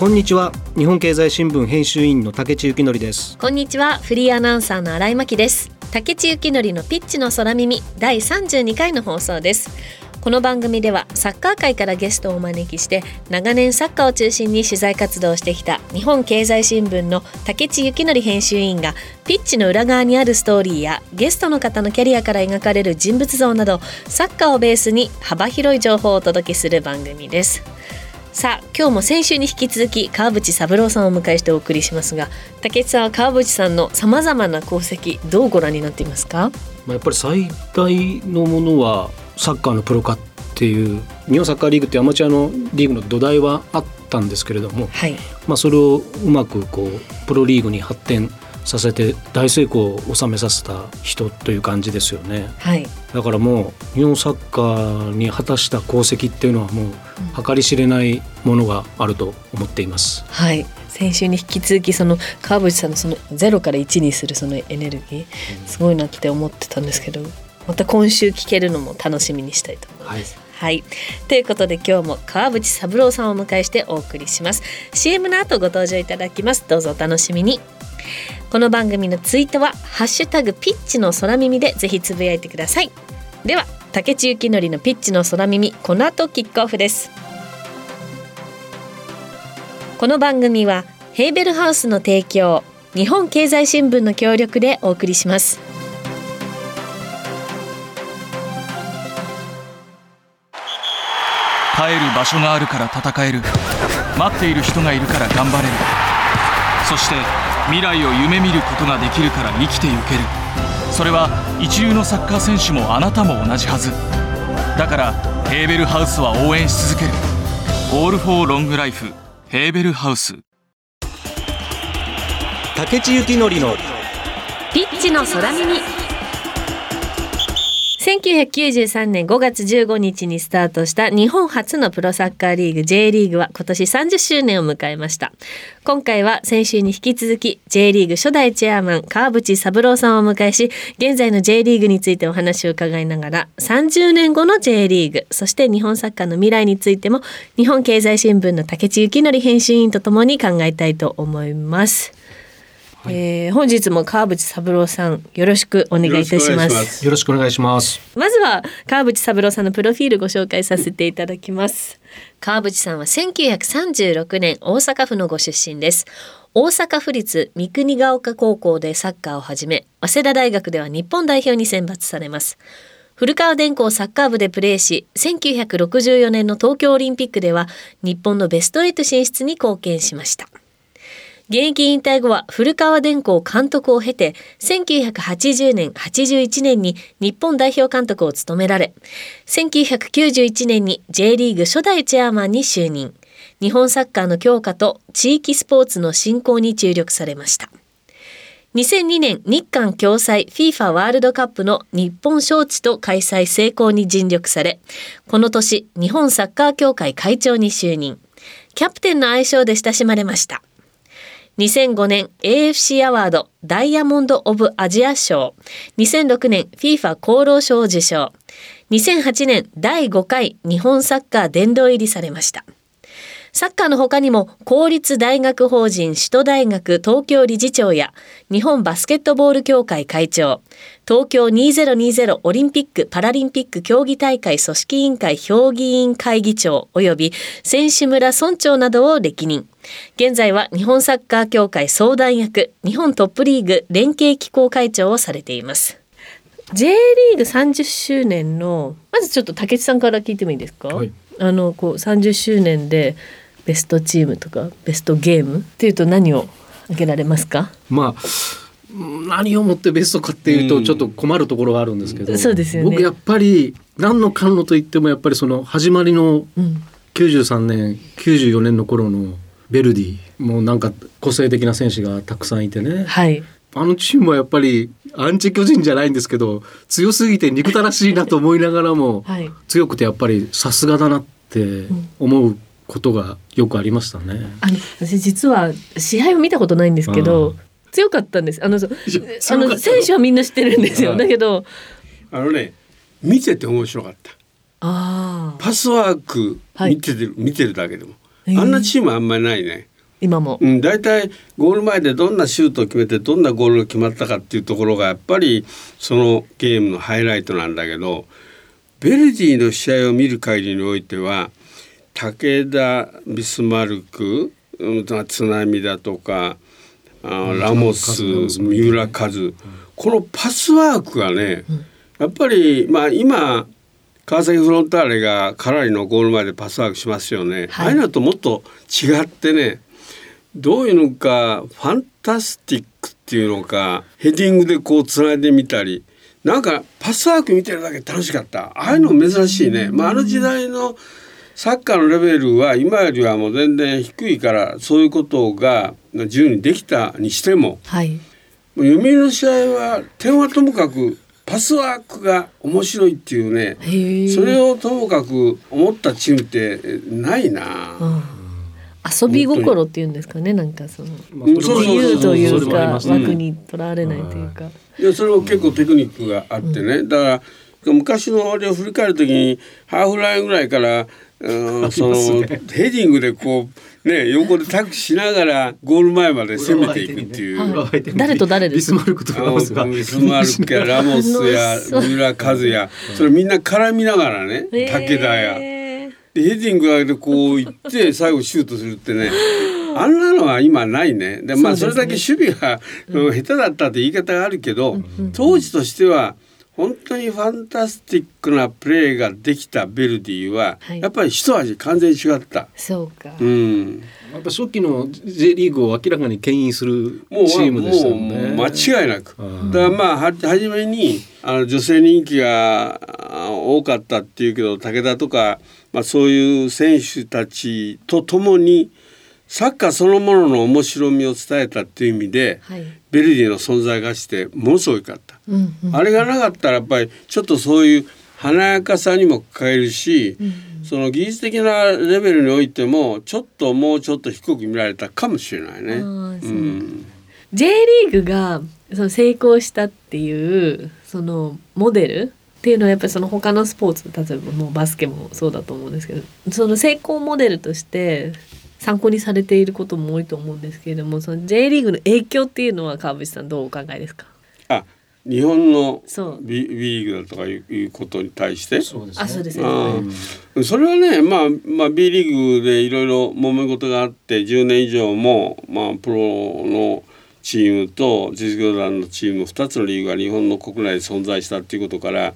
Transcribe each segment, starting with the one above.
こんにちは。日本経済新聞編集員の竹地幸則です。こんにちは。フリーアナウンサーの新井真希です。竹地幸則のピッチの空耳第32回の放送です。この番組ではサッカー界からゲストをお招きして長年サッカーを中心に取材活動をしてきた日本経済新聞の竹地幸則編集員がピッチの裏側にあるストーリーやゲストの方のキャリアから描かれる人物像などサッカーをベースに幅広い情報をお届けする番組です。さあ今日も先週に引き続き川淵三郎さんをお迎えしてお送りしますが竹内さんは川淵さんのさまざまな功績どうご覧になっていますか？まあやっぱり最大のものはサッカーのプロ化っていう日本サッカーリーグってアマチュアのリーグの土台はあったんですけれども、はい、まあ、それをうまくこうプロリーグに発展させて大成功を収めさせた人という感じですよね、はい、だからもう日本サッカーに果たした功績っていうのはもう計り知れないものがあると思っています。はい先週に引き続きその川淵さんのその0から1にするそのエネルギーすごいなって思ってたんですけどまた今週聞けるのも楽しみにしたいと思います。はいはい。ということで今日も川淵三郎さんをお迎えしてお送りします。CM の後ご登場いただきます。どうぞお楽しみに。この番組のツイートはハッシュタグピッチの空耳でぜひつぶやいてください。では竹内幸則のピッチの空耳この後キックオフです。この番組はヘーベルハウスの提供日本経済新聞の協力でお送りします。帰る場所があるから戦える待っている人がいるから頑張れるそして未来を夢見ることができるから生きてゆける。それは一流のサッカー選手もあなたも同じはず。だからヘーベルハウスは応援し続ける「オール・フォー・ロング・ライフ」ヘーベルハウス。竹地幸典のピッチの空耳1993年5月15日にスタートした日本初のプロサッカーリーグ J リーグは今年30周年を迎えました。今回は先週に引き続き J リーグ初代チェアマン川淵三郎さんをお迎えし現在の J リーグについてお話を伺いながら30年後の J リーグそして日本サッカーの未来についても日本経済新聞の竹地幸則編集員とともに考えたいと思います。はい、えー、本日も川淵三郎さんよろしくお願いいたします。よろしくお願いします。まずは川淵三郎さんのプロフィールご紹介させていただきます。川淵さんは1936年大阪府のご出身です。大阪府立三国ヶ丘高校でサッカーを始め早稲田大学では日本代表に選抜されます。古川電工サッカー部でプレーし1964年の東京オリンピックでは日本のベスト8進出に貢献しました現役引退後は古川電工監督を経て、1980年、81年に日本代表監督を務められ、1991年に J リーグ初代チェアマンに就任。日本サッカーの強化と地域スポーツの振興に注力されました。2002年日韓共催 FIFA ワールドカップの日本招致と開催成功に尽力され、この年日本サッカー協会会長に就任。キャプテンの愛称で親しまれました。2005年 AFC アワードダイヤモンド・オブ・アジア賞。2006年 FIFA 厚労省を受賞。2008年第5回日本サッカー殿堂入りされました。サッカーの他にも公立大学法人首都大学東京理事長や日本バスケットボール協会会長東京2020オリンピック・パラリンピック競技大会組織委員会評議員会議長及び選手村村長などを歴任。現在は日本サッカー協会相談役日本トップリーグ連携機構会長をされています。J リーグ30周年のまずちょっと竹内さんから聞いてもいいですか、はい、あのこう30周年でベストチームとかベストゲームっていうと何を挙げられますか？まあ何をもってベストかっていうとちょっと困るところがあるんですけど、うん、そうですよね、僕やっぱり何のかんのと言ってもやっぱりその始まりの93年94年の頃のベルディもうなんか個性的な選手がたくさんいてね、はい、あのチームはやっぱりアンチ巨人じゃないんですけど強すぎて憎たらしいなと思いながらも、はい、強くてやっぱりさすがだなって思うことがよくありましたね。あの私実は試合を見たことないんですけど強かったんです。あのあの選手はみんな知ってるんですよ。だけどあのね見てて面白かった。あパスワーク見てる、はい、見てるだけでもあんなチームあんまりないね。今も。うん、大体ゴール前でどんなシュートを決めてどんなゴールが決まったかっていうところがやっぱりそのゲームのハイライトなんだけどベルディの試合を見る限りにおいては武田ビスマルク、津波だとかあラモス三浦和このパスワークがねやっぱりまあ今川崎フロンターレがかなりのゴール前でパスワークしますよね、はい、ああいうのともっと違ってねどういうのかファンタスティックっていうのかヘディングでこうつないでみたりなんかパスワーク見てるだけ楽しかった。ああいうの珍しいね、まあ、あの時代のサッカーのレベルは今よりはもう全然低いからそういうことが自由にできたにしても、はい、読売の試合は点はともかくパスワークが面白いっていうねそれをともかく思ったチームってないな。うん。遊び心っていうんですかねなんかその自由というか枠にとらわれないというか。い。やそれも結構テクニックがあってね、だから昔のあれを振り返る時にハーフラインぐらいからうん、そのヘディングでこうね横でタックしながらゴール前まで攻めていくっていう、ね、誰と誰です？かビスマルクとラモスがビスマルクやラモスや三浦和也。それみんな絡みながらね武田や。でヘディングでこう行って 最後シュートするってね。あんなのは今ないね。でまあそれだけ守備が下手だったって言い方があるけど、当時としては本当にファンタスティックなプレーができたベルディは、はい、やっぱり一味完全に違った。そうか。うん。やっぱ初期の J リーグを明らかに牽引するチームでしたね。もう間違いなく。だからまあは初めにあの女性人気が多かったっていうけど武田とかまあそういう選手たちとともにサッカーそのものの面白みを伝えたっていう意味で、はい、ベルディの存在がしてものすごいかった。うんうん、あれがなかったらやっぱりちょっとそういう華やかさにも欠えるし、うんうん、その技術的なレベルにおいてもちょっともうちょっと低く見られたかもしれないね。うん、J リーグがその成功したっていうそのモデルっていうのはやっぱりその他のスポーツ例えばもうバスケもそうだと思うんですけどその成功モデルとして参考にされていることも多いと思うんですけれどもその J リーグの影響っていうのは川淵さんどうお考えですか？あ日本の B, B リーグだとかいうことに対して？そうですね。あそうですね。それはね、まあ、まあ B リーグでいろいろ揉め事があって10年以上も、まあ、プロのチームと実業団のチーム2つのリーグが日本の国内で存在したっていうことから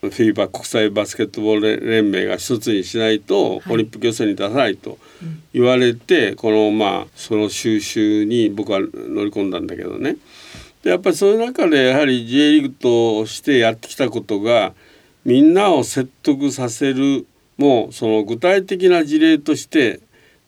フィーバー国際バスケットボール連盟が一つにしないとオリンピック予選に出さないと言われて、このまあその収集に僕は乗り込んだんだけどね。でやっぱりそういう中でやはり J リーグとしてやってきたことがみんなを説得させるもうその具体的な事例として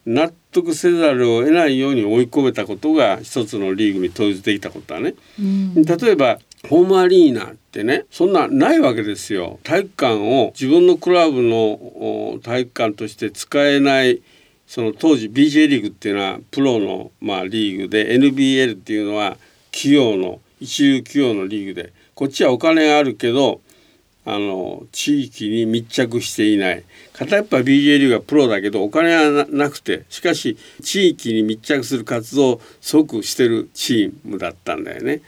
納得せざるを得ないように追い込めたことが一つのリーグに統一できたことだね。例えばホームアリーナってねそんなないわけですよ体育館を自分のクラブの体育館として使えないその当時 BJ リーグっていうのはプロのまあリーグで NBL っていうのは企業の一流企業のリーグでこっちはお金があるけどあの地域に密着していない片っ端 BJ リーグはプロだけどお金はなくてしかし地域に密着する活動を即してるチームだったんだよね。はい、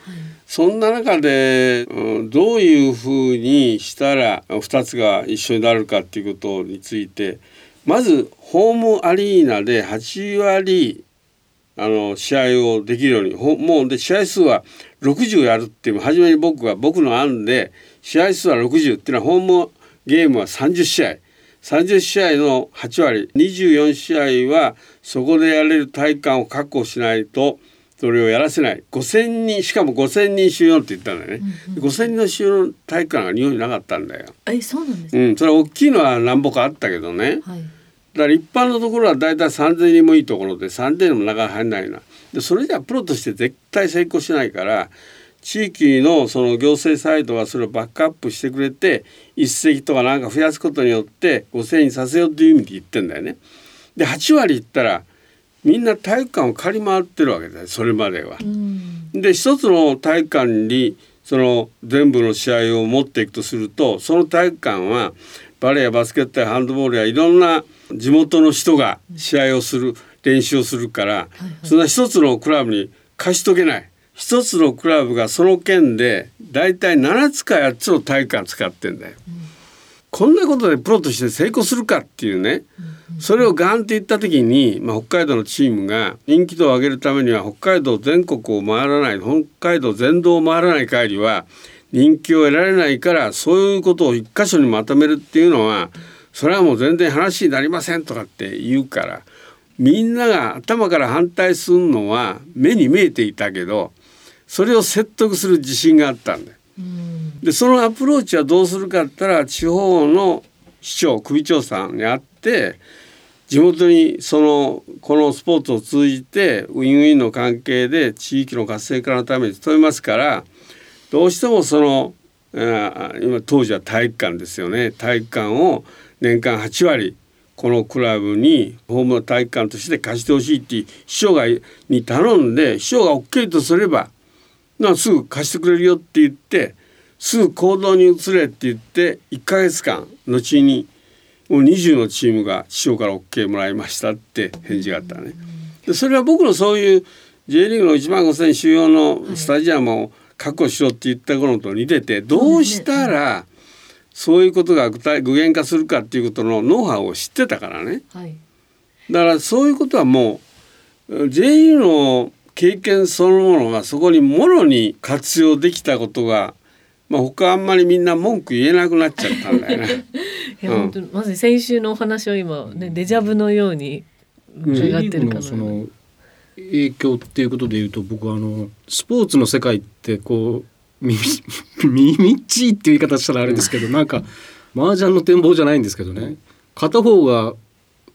そんな中で、うん、どういうふうにしたら2つが一緒になるかっていうことについてまずホームアリーナで8割あの試合をできるように。もうで試合数は60やるっていう初めに僕は僕の案で試合数は60っていうのはホームゲームは30試合。30試合の8割。24試合はそこでやれる体育館を確保しないとそれをやらせない。5,000人しかも5,000人収容って言ったんだよね、うんうん、5,000人の収容の体育館が日本になかったんだよ。えそうなんですか、うん、それは大きいのは何ぼかあったけどね、はい、だから一般のところは大体3,000人もいいところで3,000人も中に入んないなでそれじゃプロとして絶対成功しないから地域のその行政サイドがそれをバックアップしてくれて一席とかなんか増やすことによって5,000円させようという意味で言ってんだよね。で8割いったらみんな体育館を借り回ってるわけだよそれまでは。で一つの体育館にその全部の試合を持っていくとするとその体育館はバレーやバスケットやハンドボールやいろんな地元の人が試合をする練習をするから、はいはい、そんな一つのクラブに貸しとけない。一つのクラブがその県で大体7つか8つの体育館使ってんだよ。うん、こんなことでプロとして成功するかっていうね、それをガンって言った時に、まあ、北海道のチームが人気度を上げるためには北海道全国を回らない北海道全道を回らない限りは人気を得られないからそういうことを一箇所にまとめるっていうのはそれはもう全然話になりませんとかって言うからみんなが頭から反対するのは目に見えていたけどそれを説得する自信があったんだよ。でそのアプローチはどうするかって言ったら地方の市長首長さんに会って地元にそのこのスポーツを通じてウィンウィンの関係で地域の活性化のために努めますからどうしてもその今当時は体育館ですよね体育館を年間8割このクラブにホーム体育館として貸してほしいって秘書がに頼んで秘書が OK とすればなすぐ貸してくれるよって言ってすぐ行動に移れって言って1ヶ月間後にもう20のチームが師匠から OK もらいましたって返事があったね。でそれは僕のそういう J リーグの1万5,000収容のスタジアムを確保しろって言った頃と似ててどうしたらそういうことが具体具現化するかっていうことのノウハウを知ってたからね。だからそういうことはもう J リーグの経験そのものがそこにもろに活用できたことがまあ他あんまりみんな文句言えなくなっちゃったんだよね。いや、うん、本当まず先週のお話を今ねデジャブのように伺ってるかな。その影響っていうことで言うと僕あのスポーツの世界ってこうみ みみっちいっていう言い方したらあれですけどなんか麻雀の展望じゃないんですけどね片方が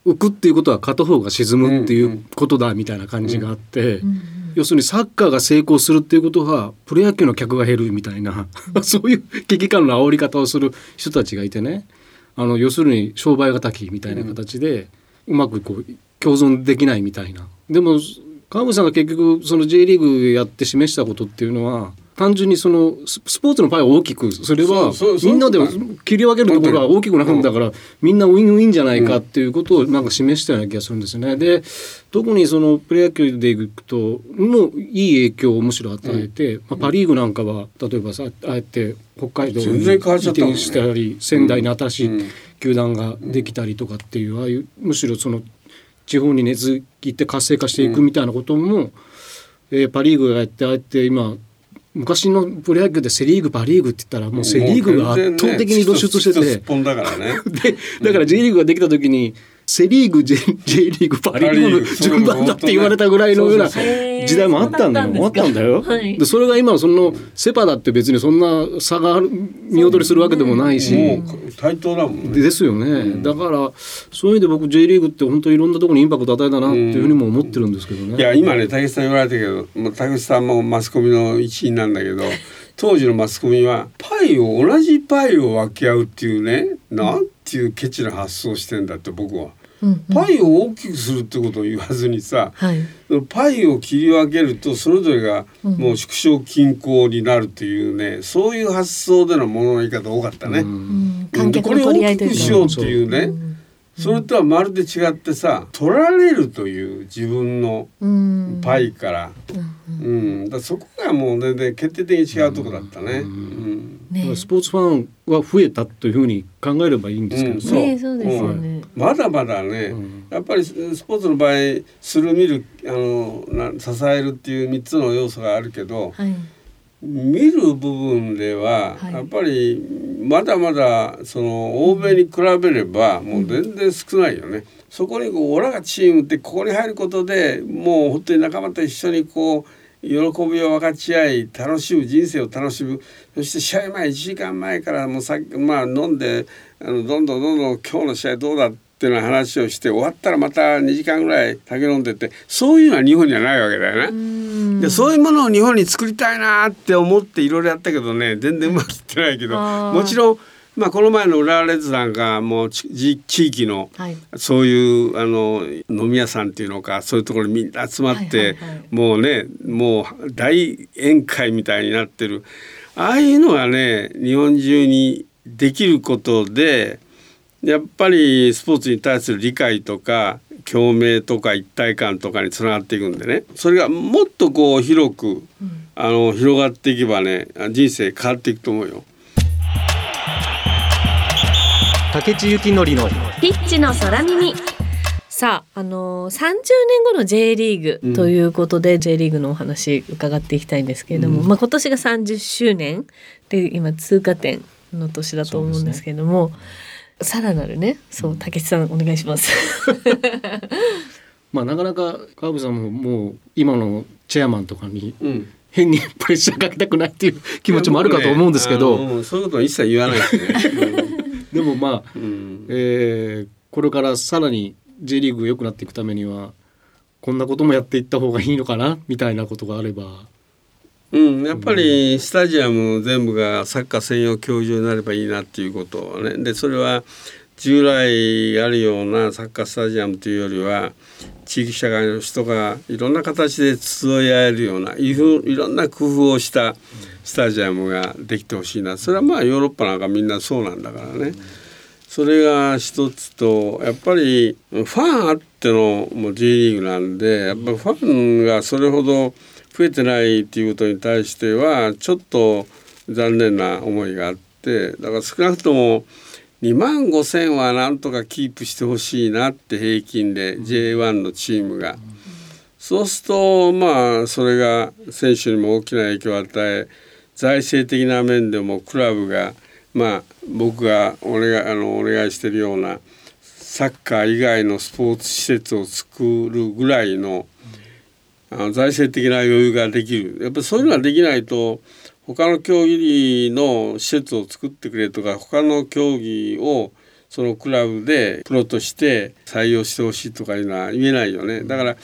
浮くっていうことは片方が沈むっていうことだみたいな感じがあって。うんうん要するにサッカーが成功するっていうことはプロ野球の客が減るみたいな そういう危機感の煽り方をする人たちがいてねあの要するに商売敵みたいな形で、うまくこう共存できないみたいな。でも川口さんが結局その J リーグやって示したことっていうのは単純にそのスポーツのパイを大きくそれはみんなで切り分けるところが大きくなるんだからみんなウィンウィンじゃないかっていうことをなんか示したような気がするんですね。で特にそのプロ野球でいくともういい影響をむしろ与えて、まあ、パ・リーグなんかは例えばさああえて北海道に移転したり仙台に新しい球団ができたりとかっていうああいうむしろその地方に根付いて活性化していくみたいなことも、えー、パ・リーグがやってあえて今昔のプロ野球でセ・リーグパ・リーグって言ったらもうセ・リーグが圧倒的に露出してて、ね、だからね。でだから J リーグができた時にセ・リーグ J, J リーグパ・リーグ。の順番だって言われたぐらいのような時代もあったんだよ。あったんだよ、はい、でそれが今そのセ・パだって別にそんな差が見劣りするわけでもないし、ね、対等だもんね。ですよね、うん、だからそういう意味で僕 J リーグって本当いろんなところにインパクト与えたなっていうふうにも思ってるんですけどね、いや今ね武さん言われたけど武さんもマスコミの一員なんだけど当時のマスコミはパイを同じパイを分け合うっていうねなんていうケチな発想してんだって僕は。パイを大きくするってことを言わずにさ、はい、パイを切り分けるとそれぞれがもう縮小均衡になるというね、そういう発想でのものの言い方多かったね。うん、これを大きくしようっていうね、それとはまるで違ってさ取られるという自分のパイから、うん、うん、だそこがもう全然決定的に違うとこだったね。うん。ね。スポーツファンは増えたというふうに考えればいいんですけど、うん、そう。ねそうですよね、まだまだね、やっぱりスポーツの場合する見るあのな支えるっていう3つの要素があるけど、はい見る部分では、やっぱりまだまだその欧米に比べればもう全然少ないよね。そこにこうオラがチームってここに入ることでもう本当に仲間と一緒にこう喜びを分かち合い楽しむ人生を楽しむ。そして試合前1時間前からもうさまあ飲んであのどんどんどんどん今日の試合どうだっていう話をして終わったらまた2時間ぐらい酒飲んでってそういうのは日本にはないわけだよね。でそういうものを日本に作りたいなって思っていろいろやったけどね全然うまくいってないけど もちろんまあ、この前の浦和レッズなんかもう地域のそういうあの飲み屋さんっていうのかそういうところにみんな集まってもうねもう大宴会みたいになってる。ああいうのがね日本中にできることでやっぱりスポーツに対する理解とか共鳴とか一体感とかにつながっていくんでね。それがもっとこう広く、あの広がっていけばね人生変わっていくと思うよ。竹地幸典のピッチの空耳。さあ、あのー、30年後の J リーグということで、うん、J リーグのお話伺っていきたいんですけれども、うん、まあ、今年が30周年で今通過点の年だと思うんですけれども、ね、さらなるねそう竹内さんお願いします。まあなかなか川淵さんももう今のチェアマンとかに、変にプレッシャーかけたくないっていう気持ちもあるかと思うんですけど、ね、そういうことは一切言わないですね。でもまあ、うん、えー、これからさらに J リーグが良くなっていくためにはこんなこともやっていった方がいいのかなみたいなことがあれば。うん、やっぱりスタジアム全部がサッカー専用競技場になればいいなっていうことはねでそれは従来あるようなサッカースタジアムというよりは地域社会の人がいろんな形で集い合えるようないろんな工夫をしたスタジアムができてほしいなそれはまあヨーロッパなんかみんなそうなんだからね。それが一つとやっぱりファンあってのもう J リーグなんでやっぱファンがそれほど増えてないっていうことに対してはちょっと残念な思いがあってだから少なくとも2万5,000はなんとかキープしてほしいなって平均で J1 のチームが。そうするとまあそれが選手にも大きな影響を与え財政的な面でもクラブがまあ僕がお願いあのお願いしてるようなサッカー以外のスポーツ施設を作るぐらいのあの財政的な余裕ができる。やっぱりそういうのができないと他の競技の施設を作ってくれとか他の競技をそのクラブでプロとして採用してほしいとかいうのは言えないよね。だから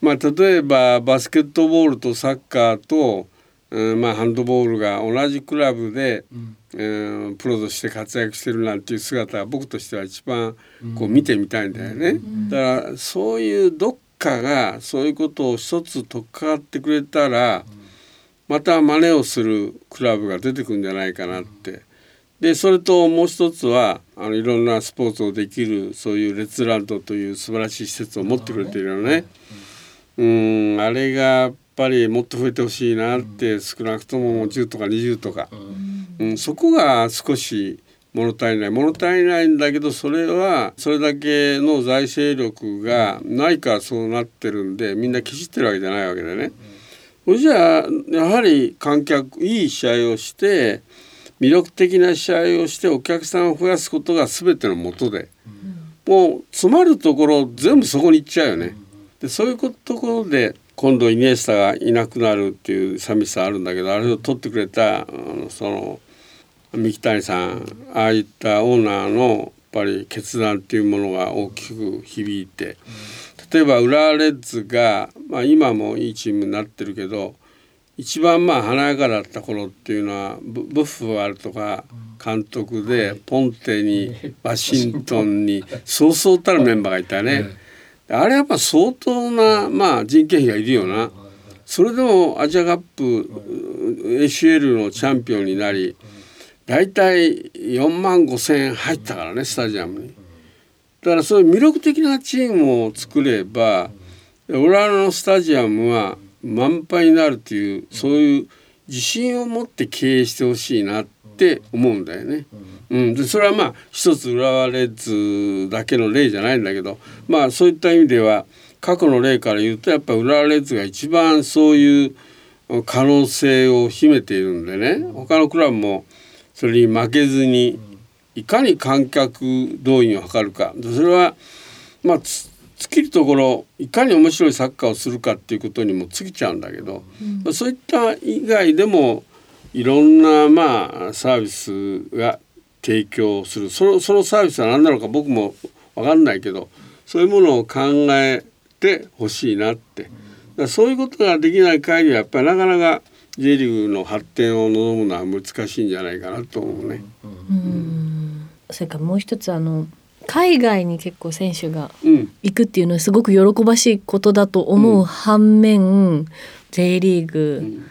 まあ例えばバスケットボールとサッカーと、うん、まあハンドボールが同じクラブで、うん。えプロとして活躍してるなんていう姿は僕としては一番こう見てみたいんだよね。だからそういうどっかがそういうことを一つ取っかかってくれたらまた真似をするクラブが出てくるんじゃないかなって。でそれともう一つはあのいろんなスポーツをできるそういうレッツランドという素晴らしい施設を持ってくれているよね。うんあれがやっぱりもっと増えてほしいなって少なくとも10とか20とか。うん、そこが少し物足りない。物足りないんだけどそれはそれだけの財政力がないからそうなってるんでみんなきちってるわけじゃないわけでね。それじゃあやはり観客いい試合をして魅力的な試合をしてお客さんを増やすことが全てのもとで、もう詰まるところ全部そこに行っちゃうよね。でそういうところで今度イニエスタがいなくなるっていう寂しさあるんだけどあれを取ってくれたその三木谷さんああいったオーナーのやっぱり決断っていうものが大きく響いて例えば浦和レッズが、まあ、今もいいチームになってるけど一番まあ華やかだった頃っていうのはブッファルとか監督でポンテにワシントンにそうそうたるメンバーがいたね。あれやっぱ相当な、まあ、人件費がいるよな。それでもアジアカップ ACL のチャンピオンになり大体4万5千円入ったからねスタジアムに。だからそういう魅力的なチームを作れば浦和のスタジアムは満杯になるっていうそういう自信を持って経営してほしいなって思うんだよね。うん、でそれはまあ一つ浦和レッズだけの例じゃないんだけどまあそういった意味では過去の例から言うとやっぱ浦和レッズが一番そういう可能性を秘めているんでね他のクラブもそれに負けずにいかに観客動員を図るか。それはまあ尽きるところいかに面白いサッカーをするかっていうことにも尽きちゃうんだけど、うん、そういった以外でもいろんなまあサービスが提供する。そのそのサービスは何なのか僕も分かんないけどそういうものを考えてほしいなって。そういうことができない限りはやっぱりなかなか J リーグの発展を望むのは難しいんじゃないかなと思うね。うん。それからもう一つあの海外に結構選手が行くっていうのはすごく喜ばしいことだと思う反面、うん、J リーグ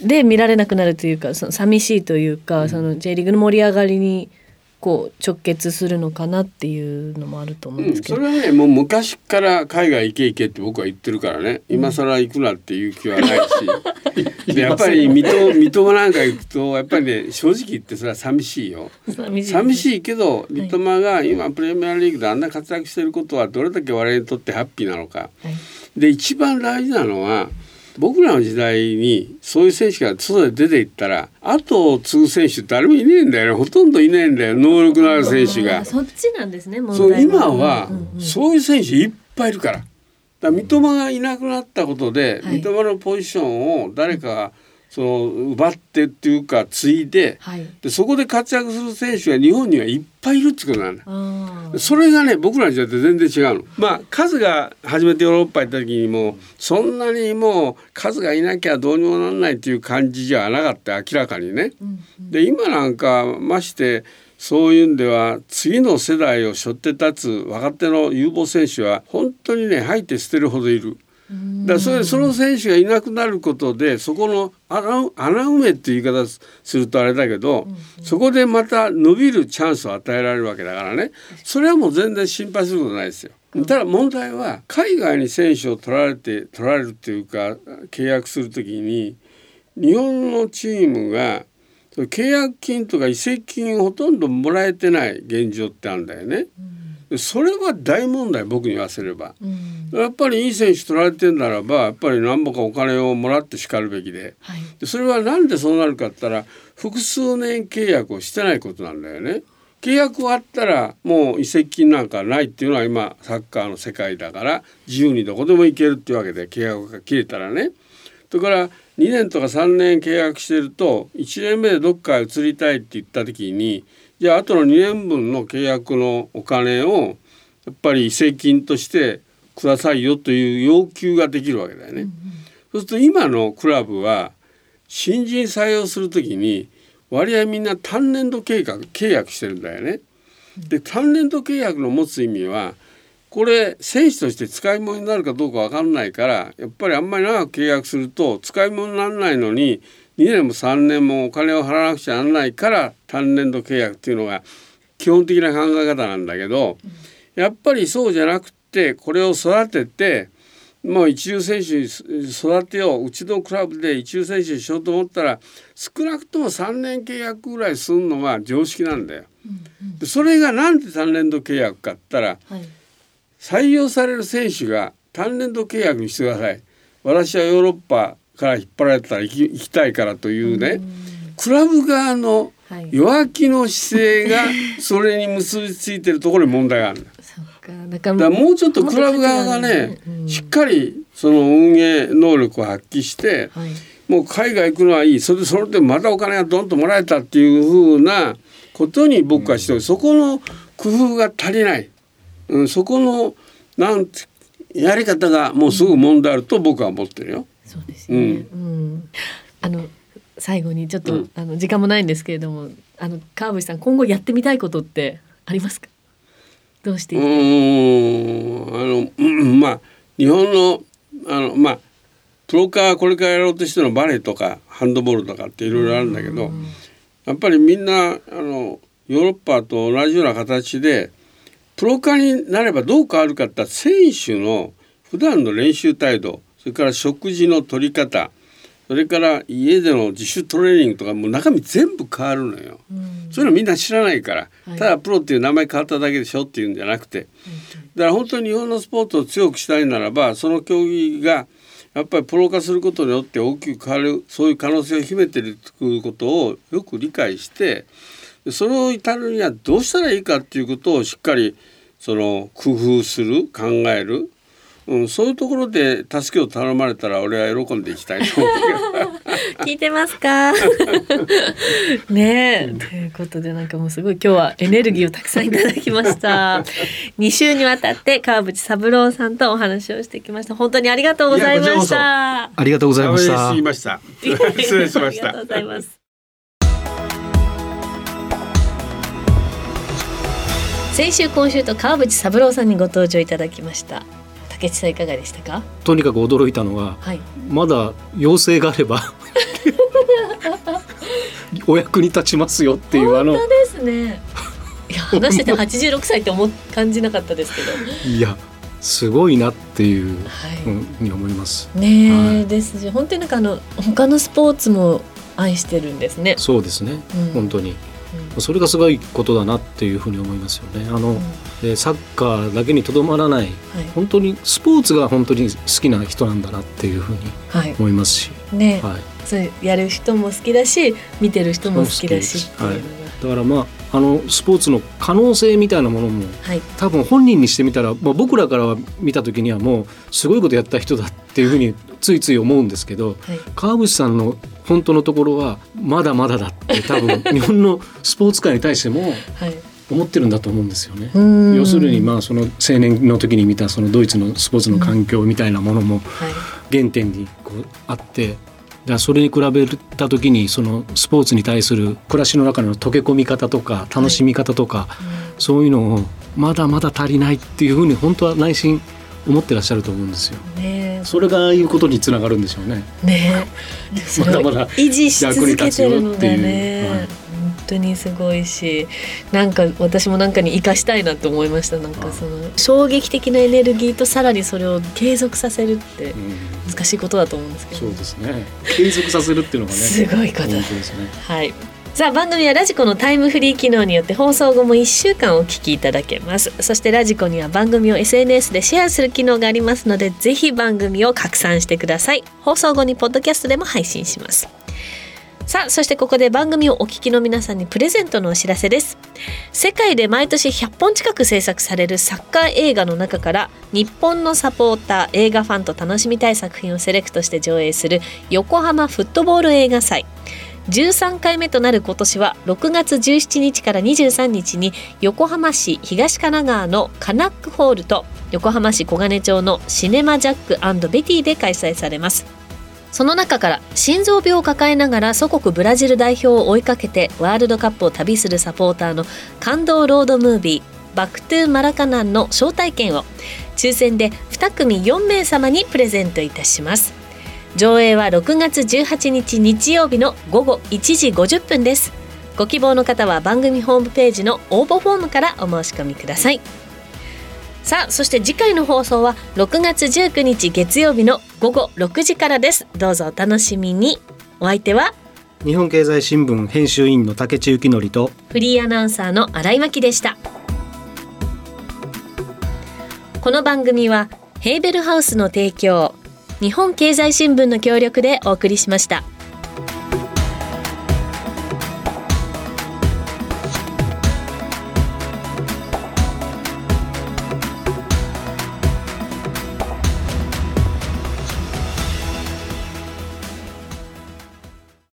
で見られなくなるというかその寂しいというか、うん、その J リーグの盛り上がりにこう直結するのかなっていうのもあると思うんうん、ですけど、それはねもう昔から海外行け行けって僕は言ってるからね。今更行くなっていう気はないし。でやっぱり水戸水戸なんか行くとやっぱりね正直言ってそれは寂しいよ。寂しい寂しいけど三笘が今プレミアリーグであんな活躍してることはどれだけ我々にとってハッピーなのか。はい。で一番大事なのは僕らの時代にそういう選手が外で出ていったら後を継ぐ選手誰もいねえんだよねほとんどいねえんだよ能力のある選手が。そっちなんですね問そう題今はそういう選手いっぱいいるから。だから三笘がいなくなったことで、はい三笘のポジションを誰かがその奪ってっていうか継いではいでそこで活躍する選手が日本にはいっぱいいるってことなんだ。あーそれがね僕らの時代って全然違うの。まあ数が初めてヨーロッパ行った時にもそんなにもう数がいなきゃどうにもなんないっていう感じじゃなかった明らかにね。うんで今なんかましてそういうんでは次の世代を背負って立つ若手の有望選手は本当にね入って捨てるほどいる。うん。だそれその選手がいなくなることでそこの穴穴埋めっていう言い方するとあれだけど、そこでまた伸びるチャンスを与えられるわけだからね。それはもう全然心配することないですよ。ただ問題は海外に選手を取られて取られるっていうか契約するときに日本のチームが契約金とか移籍金をほとんどもらえてない現状ってあるんだよね。それは大問題僕に言わせれば。うんやっぱりいい選手取られてんならばやっぱり何ぼかお金をもらってしかるべきではいでそれはなんでそうなるかって言ったら複数年契約をしてないことなんだよね。契約終わったらもう移籍金なんかないっていうのは今サッカーの世界だから自由にどこでも行けるっていうわけで契約が切れたらね。それから2年とか3年契約してると1年目でどっかへ移りたいって言った時にじゃああとの2年分の契約のお金をやっぱり移籍金としてくださいよという要求ができるわけだよね。そうすると今のクラブは新人採用するときに割合みんな単年度計画契約してるんだよね。で単年度契約の持つ意味はこれ選手として使い物になるかどうか分かんないからやっぱりあんまり長く契約すると使い物にならないのに2年も3年もお金を払わなくちゃならないから単年度契約っていうのが基本的な考え方なんだけどやっぱりそうじゃなくてこれを育ててもう一流選手に育てよううちのクラブで一流選手にしようと思ったら少なくとも3年契約ぐらいするのが常識なんだよ。でそれがなんで単年度契約かって言ったらはい採用される選手が単年度契約にしてください。私はヨーロッパから引っ張られたら行き行きたいからというねクラブ側のはい弱気の姿勢がそれに結びついてるところに問題がある。んだ。だからもうちょっとクラブ側がねうん。しっかりその運営能力を発揮してはい。もう海外行くのはいい。それでそれでまたお金がどんともらえたっていうふうなことに僕はしてる、そこの工夫が足りない、うん、そこのなんてやり方がもうすぐ問題あると僕は思ってるよ。そうです。うん。あの最後にちょっと、うんあの時間もないんですけれども、あの川淵さん今後やってみたいことってありますか？どうして？ういい、ーんあの、うん、まあ日本のあのまあプロ化これからやろうとしてるのバレーとかハンドボールとかっていろいろあるんだけど、やっぱりみんなあのヨーロッパと同じような形でプロ化になればどう変わるかって選手の普段の練習態度それから食事の取り方それから家での自主トレーニングとかもう中身全部変わるのよ。うん。そういうのみんな知らないから、はい。ただプロっていう名前変わっただけでしょっていうんじゃなくて、だから本当に日本のスポーツを強くしたいならばその競技がやっぱりプロ化することによって大きく変わるそういう可能性を秘めてるということをよく理解してでそれを至るにはどうしたらいいかっていうことをしっかりその工夫する考える、うん、そういうところで助けを頼まれたら俺は喜んでいきたいと思うけど。聞いてますか？ねえ、ということでなんかもうすごい今日はエネルギーをたくさんいただきました。2週にわたって川淵三郎さんとお話をしてきました。本当にありがとうございました。ありがとうございました失礼しました。失礼しましたありがとう。ございます。先週今週と川淵三郎さんにご登場いただきました。竹内さんいかがでしたか？とにかく驚いたのははい。まだ要請があれば お役に立ちますよっていうあの本当ですね。話してて86歳って思う感じなかったですけどいやすごいなっていうはいふうに思います。ねえ、はいですし本当になんかあの他のスポーツも愛してるんですね。そうですね、うん本当にうんそれがすごいことだなっていうふうに思いますよね。あの、でサッカーだけにとどまらないはい。本当にスポーツが本当に好きな人なんだなっていうふうにはい。思いますし、ね、はい、そうやる人も好きだし見てる人も好きだしはい。だからまああのスポーツの可能性みたいなものもはい。多分本人にしてみたら、まあ、僕らから見た時にはもうすごいことやった人だっていうふうについつい思うんですけどはい。川淵さんの本当のところはまだまだだって多分 日本のスポーツ界に対してもはい。思ってるんだと思うんですよね。要要するにまあその青年の時に見たそのドイツのスポーツの環境みたいなものもはい。原点にこうあってだそれに比べた時にそのスポーツに対する暮らしの中の溶け込み方とか楽しみ方とか、そういうのをまだまだ足りないっていうふうに本当は内心思ってらっしゃると思うんですよ。うんねそれがいうことにつながるんでしょうね。え。ね まだまだ維持し続けてるのが役に立つよっていう。ね、はい。本当にすごいしなんか私もなんかに生かしたいなと思いましたなんかその衝撃的なエネルギーとさらにそれを継続させるってうん難しいことだと思うんですけど、そうですね。継続させるっていうのがね。すごいことですね。はい。さあ番組はラジコのタイムフリー機能によって放送後も1週間お聞きいただけますそしてラジコには番組を SNS でシェアする機能がありますのでぜひ番組を拡散してください放送後にポッドキャストでも配信しますさあそしてここで番組をお聞きの皆さんにプレゼントのお知らせです。世界で毎年100本近く制作されるサッカー映画の中から日本のサポーター映画ファンと楽しみたい作品をセレクトして上映する横浜フットボール映画祭。13回目となる今年は6月17日から23日に横浜市東神奈川のカナックホールと横浜市黄金町のシネマジャックベティで開催されます。その中から心臓病を抱えながら祖国ブラジル代表を追いかけてワールドカップを旅するサポーターの感動ロードムービー Back to Maracanã の招待券を抽選で2組4名様にプレゼントいたします。上映は6月18日日曜日の午後1時50分です。ご希望の方は番組ホームページの応募フォームからお申し込みください。さあそして次回の放送は6月19日月曜日の午後6時からです。どうぞお楽しみに。お相手は日本経済新聞編集員の竹地幸則とフリーアナウンサーの新井真希でした。この番組はヘーベルハウスの提供日本経済新聞の協力でお送りしました。